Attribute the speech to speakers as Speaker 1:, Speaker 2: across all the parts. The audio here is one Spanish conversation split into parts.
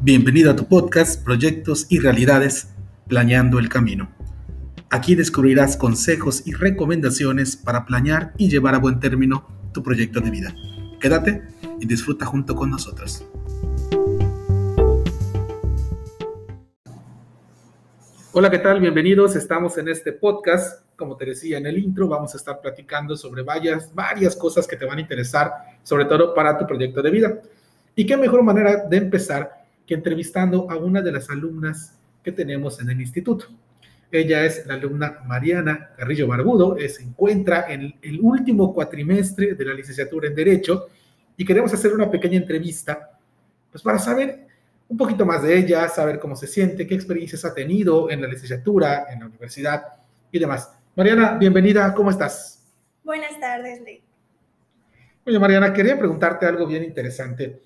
Speaker 1: Bienvenido a tu podcast Proyectos y Realidades, Planeando el Camino. Aquí descubrirás consejos y recomendaciones para planear y llevar a buen término tu proyecto de vida. Quédate y disfruta junto con nosotros. Hola, ¿qué tal? Bienvenidos. Estamos en este podcast. Como te decía en el intro, vamos a estar platicando sobre varias, varias cosas que te van a interesar, sobre todo para tu proyecto de vida. Y qué mejor manera de empezar que entrevistando a una de las alumnas que tenemos en el instituto. Ella es la alumna Mariana Carrillo Barbudo, eh, se encuentra en el último cuatrimestre de la licenciatura en Derecho y queremos hacer una pequeña entrevista pues para saber un poquito más de ella, saber cómo se siente, qué experiencias ha tenido en la licenciatura, en la universidad y demás. Mariana, bienvenida, ¿cómo estás?
Speaker 2: Buenas tardes, Lee.
Speaker 1: Oye, Mariana, quería preguntarte algo bien interesante.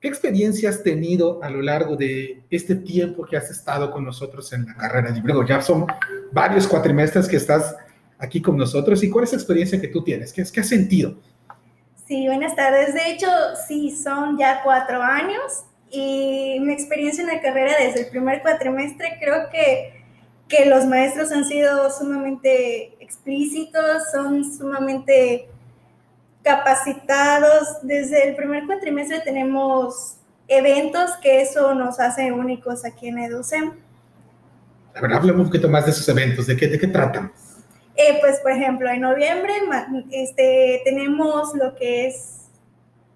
Speaker 1: ¿Qué experiencia has tenido a lo largo de este tiempo que has estado con nosotros en la carrera? Luego ya son varios cuatrimestres que estás aquí con nosotros. ¿Y cuál es la experiencia que tú tienes? ¿Qué, qué has sentido?
Speaker 2: Sí, buenas tardes. De hecho, sí, son ya cuatro años y mi experiencia en la carrera desde el primer cuatrimestre creo que, que los maestros han sido sumamente explícitos, son sumamente capacitados. Desde el primer cuatrimestre tenemos eventos que eso nos hace únicos aquí en EduCEM.
Speaker 1: A ver, háblame un poquito más de esos eventos, ¿de qué, de qué tratan?
Speaker 2: Eh, pues, por ejemplo, en noviembre este, tenemos lo que es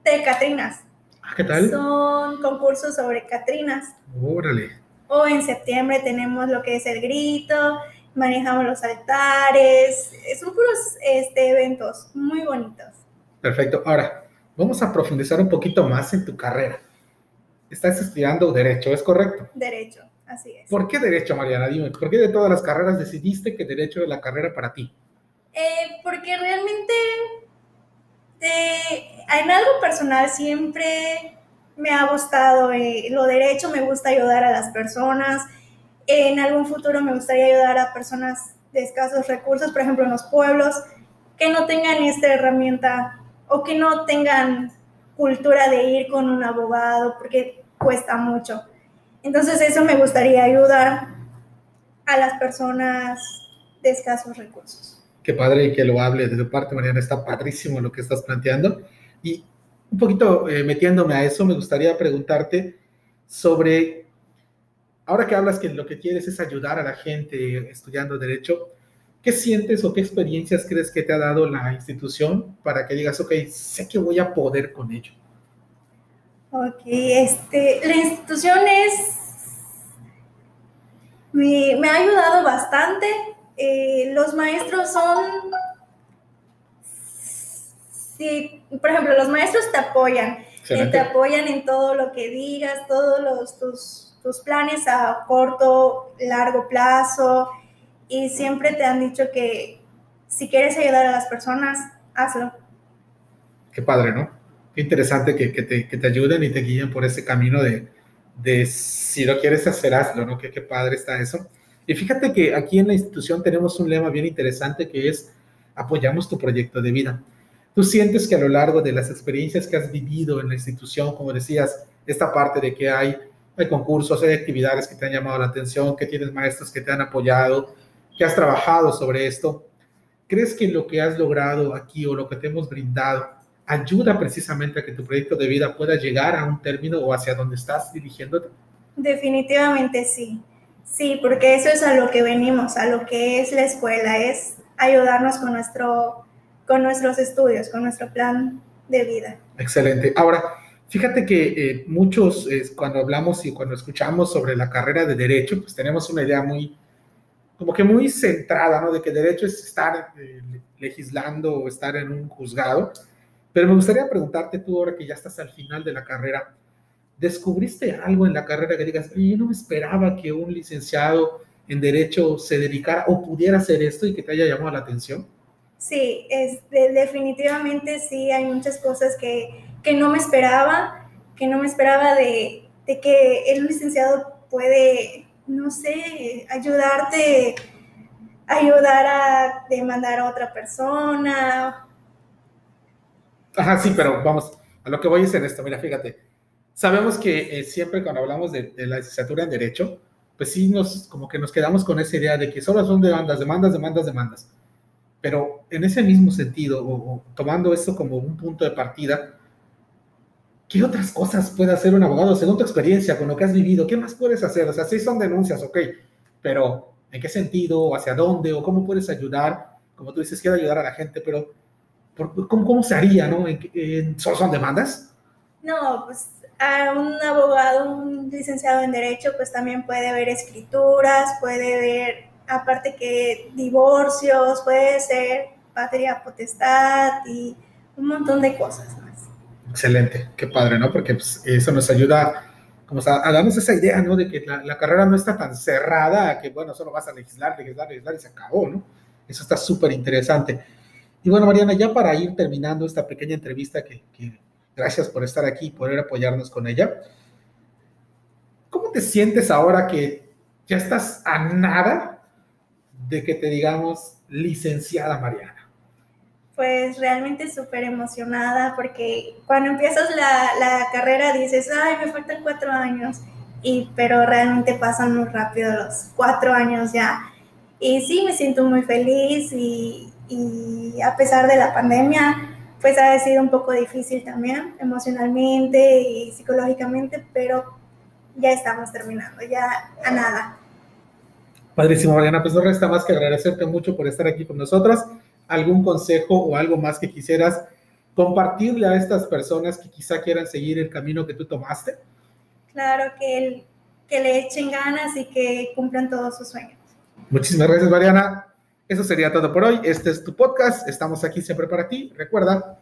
Speaker 2: de Catrinas.
Speaker 1: Ah, ¿Qué tal?
Speaker 2: Son concursos sobre Catrinas.
Speaker 1: Órale.
Speaker 2: O en septiembre tenemos lo que es el grito, manejamos los altares, son puros este, eventos muy bonitos.
Speaker 1: Perfecto. Ahora, vamos a profundizar un poquito más en tu carrera. Estás estudiando Derecho, ¿es correcto?
Speaker 2: Derecho, así es.
Speaker 1: ¿Por qué Derecho, Mariana? Dime, ¿por qué de todas las carreras decidiste que Derecho es la carrera para ti?
Speaker 2: Eh, porque realmente eh, en algo personal siempre me ha gustado eh, lo derecho, me gusta ayudar a las personas. En algún futuro me gustaría ayudar a personas de escasos recursos, por ejemplo, en los pueblos, que no tengan esta herramienta o que no tengan cultura de ir con un abogado porque cuesta mucho. Entonces eso me gustaría ayudar a las personas de escasos recursos.
Speaker 1: Qué padre que lo hable de tu parte, Mariana, está padrísimo lo que estás planteando. Y un poquito eh, metiéndome a eso, me gustaría preguntarte sobre, ahora que hablas que lo que quieres es ayudar a la gente estudiando derecho, ¿Qué sientes o qué experiencias crees que te ha dado la institución para que digas, ok, sé que voy a poder con ello?
Speaker 2: Ok, este, la institución es, me, ha ayudado bastante. Eh, los maestros son, sí, por ejemplo, los maestros te apoyan, eh, te apoyan en todo lo que digas, todos los, tus, tus planes a corto, largo plazo y siempre te han dicho que si quieres ayudar a las personas, hazlo.
Speaker 1: Qué padre, ¿no? Qué interesante que, que, te, que te, ayuden y te guíen por ese camino de, de si lo quieres hacer, hazlo, ¿no? Qué, qué padre está eso. Y fíjate que aquí en la institución tenemos un lema bien interesante que es apoyamos tu proyecto de vida. Tú sientes que a lo largo de las experiencias que has vivido en la institución, como decías, esta parte de que hay, hay concursos, hay actividades que te han llamado la atención, que tienes maestros que te han apoyado, que has trabajado sobre esto, ¿crees que lo que has logrado aquí o lo que te hemos brindado ayuda precisamente a que tu proyecto de vida pueda llegar a un término o hacia donde estás dirigiéndote?
Speaker 2: Definitivamente sí. Sí, porque eso es a lo que venimos, a lo que es la escuela, es ayudarnos con, nuestro, con nuestros estudios, con nuestro plan de vida.
Speaker 1: Excelente. Ahora, fíjate que eh, muchos, cuando hablamos y cuando escuchamos sobre la carrera de derecho, pues tenemos una idea muy, como que muy centrada, ¿no? De que derecho es estar eh, legislando o estar en un juzgado. Pero me gustaría preguntarte tú, ahora que ya estás al final de la carrera, ¿descubriste algo en la carrera que digas, yo no me esperaba que un licenciado en derecho se dedicara o pudiera hacer esto y que te haya llamado la atención?
Speaker 2: Sí, es, definitivamente sí, hay muchas cosas que, que, no me esperaba, que no me esperaba de, de que el licenciado puede no sé, ayudarte, ayudar a demandar a otra persona.
Speaker 1: Ajá, sí, pero vamos, a lo que voy es en esto, mira, fíjate, sabemos que eh, siempre cuando hablamos de, la licenciatura en Derecho, pues sí nos, como que nos quedamos con esa idea de que solo son demandas, demandas, demandas, demandas. Pero en ese mismo sentido, o, tomando esto como un punto de partida, ¿qué otras cosas puede hacer un abogado según tu experiencia, con lo que has vivido? ¿Qué más puedes hacer? O sea, sí son denuncias, ok, pero ¿en qué sentido? ¿O hacia dónde? ¿O cómo puedes ayudar? Como tú dices, quiero ayudar a la gente, pero ¿cómo, cómo se haría? ¿no? ¿En, ¿Solo son demandas?
Speaker 2: No, pues a un abogado, un licenciado en Derecho, pues también puede ver escrituras, puede ver, aparte que divorcios, puede ser patria potestad y un montón de cosas.
Speaker 1: Excelente, qué padre, ¿no? Porque pues, eso nos ayuda como a, darnos esa idea, ¿no? De que la, carrera no está tan cerrada, que bueno, solo vas a legislar, legislar, legislar y se acabó, ¿no? Eso está súper interesante. Y bueno, Mariana, ya para ir terminando esta pequeña entrevista que, que Gracias por estar aquí y poder apoyarnos con ella. ¿Cómo te sientes ahora que ya estás a nada de que te digamos licenciada Mariana?
Speaker 2: Pues realmente súper emocionada porque cuando empiezas la, la, carrera dices, ay, me faltan cuatro años, y, pero realmente pasan muy rápido los cuatro años ya. Y sí, me siento muy feliz y, y a pesar de la pandemia, pues ha sido un poco difícil también, emocionalmente y psicológicamente, pero ya estamos terminando, ya a nada.
Speaker 1: Padrísimo, Mariana, pues no resta más que agradecerte mucho por estar aquí con nosotras. ¿Algún consejo o algo más que quisieras compartirle a estas personas que quizá quieran seguir el camino que tú tomaste?
Speaker 2: Claro, que, que le echen ganas y que cumplan todos sus sueños.
Speaker 1: Muchísimas gracias, Mariana. Eso sería todo por hoy. Este es tu podcast. Estamos aquí siempre para ti. Recuerda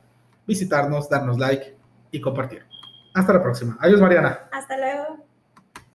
Speaker 1: visitarnos, darnos like y compartir. Hasta la próxima. Adiós, Mariana.
Speaker 2: Hasta luego.